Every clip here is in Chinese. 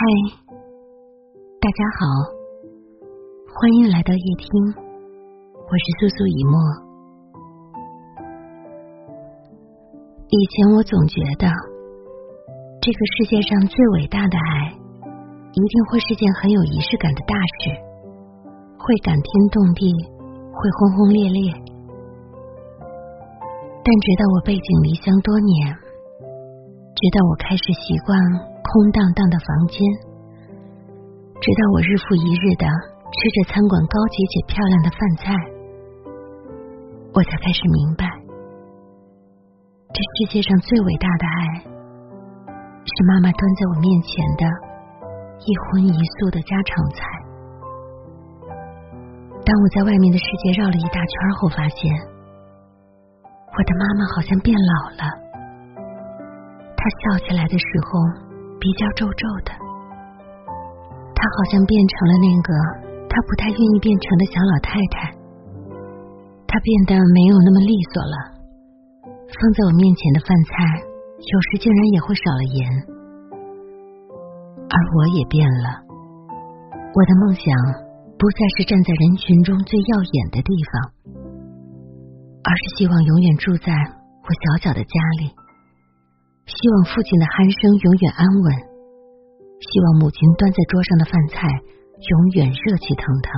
嗨，大家好，欢迎来到夜听，我是素素以沫。以前我总觉得，这个世界上最伟大的爱，一定会是件很有仪式感的大事，会感天动地，会轰轰烈烈。但直到我背井离乡多年，直到我开始习惯。空荡荡的房间，直到我日复一日的吃着餐馆高级且漂亮的饭菜，我才开始明白，这世界上最伟大的爱，是妈妈端在我面前的一荤一素的家常菜。当我在外面的世界绕了一大圈后，发现我的妈妈好像变老了，她笑起来的时候。鼻角皱皱的，她好像变成了那个她不太愿意变成的小老太太。她变得没有那么利索了，放在我面前的饭菜有时竟然也会少了盐。而我也变了，我的梦想不再是站在人群中最耀眼的地方，而是希望永远住在我小小的家里。希望父亲的鼾声永远安稳，希望母亲端在桌上的饭菜永远热气腾腾。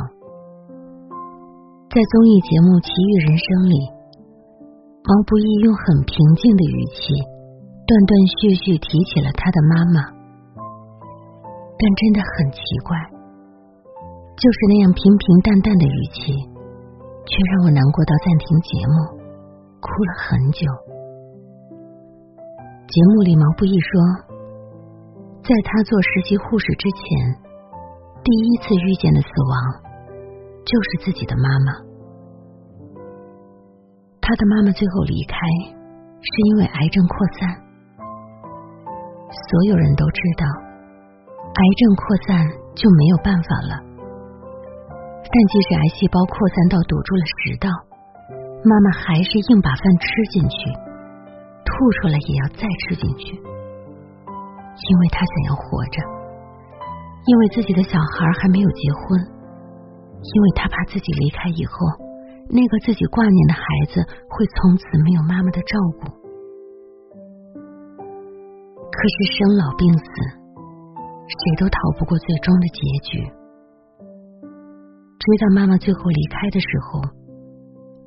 在综艺节目《奇遇人生》里，毛不易用很平静的语气，断断续续提起了他的妈妈，但真的很奇怪，就是那样平平淡淡的语气，却让我难过到暂停节目，哭了很久。节目里，毛不易说，在他做实习护士之前，第一次遇见的死亡就是自己的妈妈。他的妈妈最后离开，是因为癌症扩散。所有人都知道，癌症扩散就没有办法了。但即使癌细胞扩散到堵住了食道，妈妈还是硬把饭吃进去。吐出来也要再吃进去，因为他想要活着，因为自己的小孩还没有结婚，因为他怕自己离开以后，那个自己挂念的孩子会从此没有妈妈的照顾。可是生老病死，谁都逃不过最终的结局。直到妈妈最后离开的时候。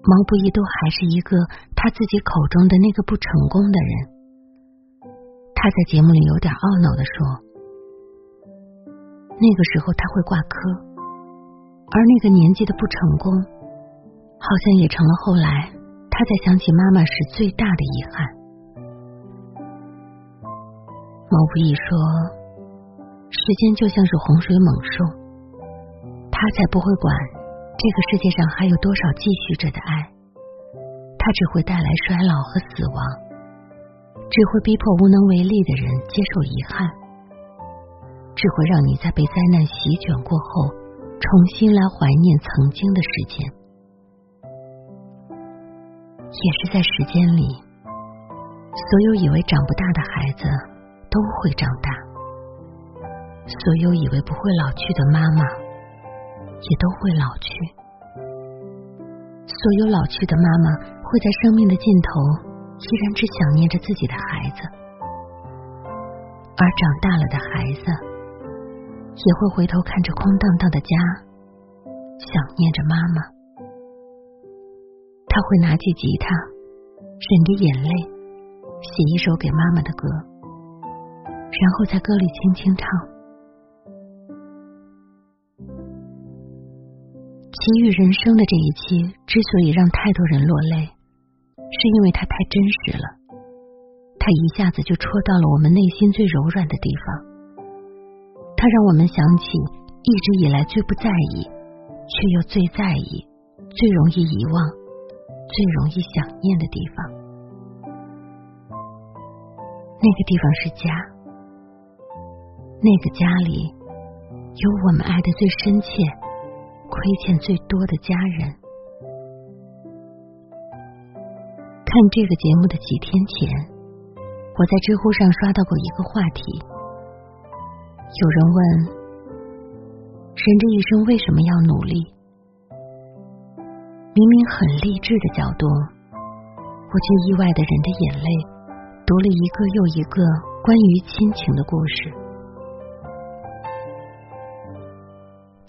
毛不易都还是一个他自己口中的那个不成功的人。他在节目里有点懊恼的说：“那个时候他会挂科，而那个年纪的不成功，好像也成了后来他在想起妈妈时最大的遗憾。”毛不易说：“时间就像是洪水猛兽，他才不会管。”这个世界上还有多少继续着的爱？它只会带来衰老和死亡，只会逼迫无能为力的人接受遗憾，只会让你在被灾难席卷过后，重新来怀念曾经的时间。也是在时间里，所有以为长不大的孩子都会长大，所有以为不会老去的妈妈。也都会老去，所有老去的妈妈会在生命的尽头，依然只想念着自己的孩子，而长大了的孩子也会回头看着空荡荡的家，想念着妈妈。他会拿起吉他，忍着眼泪写一首给妈妈的歌，然后在歌里轻轻唱。奇遇人生的这一期之所以让太多人落泪，是因为它太真实了。它一下子就戳到了我们内心最柔软的地方。它让我们想起一直以来最不在意，却又最在意、最容易遗忘、最容易想念的地方。那个地方是家，那个家里有我们爱的最深切。亏欠最多的家人。看这个节目的几天前，我在知乎上刷到过一个话题：有人问：人这一生为什么要努力？明明很励志的角度，我却意外的忍着眼泪，读了一个又一个关于亲情的故事。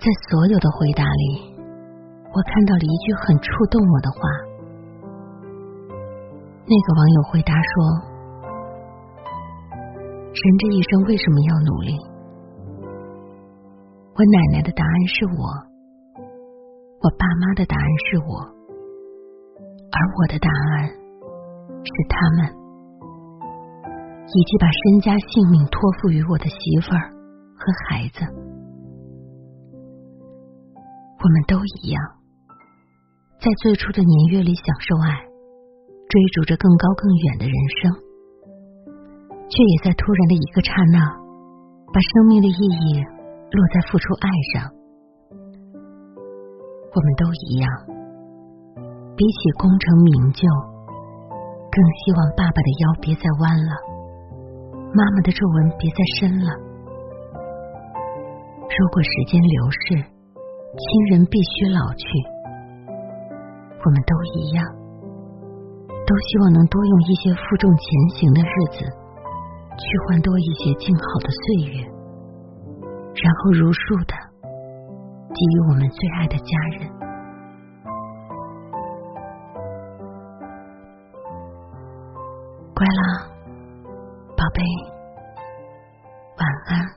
在所有的回答里，我看到了一句很触动我的话。那个网友回答说。人这一生为什么要努力？我奶奶的答案是我，我爸妈的答案是我，而我的答案是他们，以及把身家性命托付于我的媳妇儿和孩子。我们都一样，在最初的年月里享受爱，追逐着更高更远的人生。却也在突然的一个刹那，把生命的意义落在付出爱上。我们都一样，比起功成名就，更希望爸爸的腰别再弯了，妈妈的皱纹别再深了。如果时间流逝，亲人必须老去，我们都一样，都希望能多用一些负重前行的日子。去换多一些静好的岁月，然后如数的给予我们最爱的家人。乖啦，宝贝，晚安。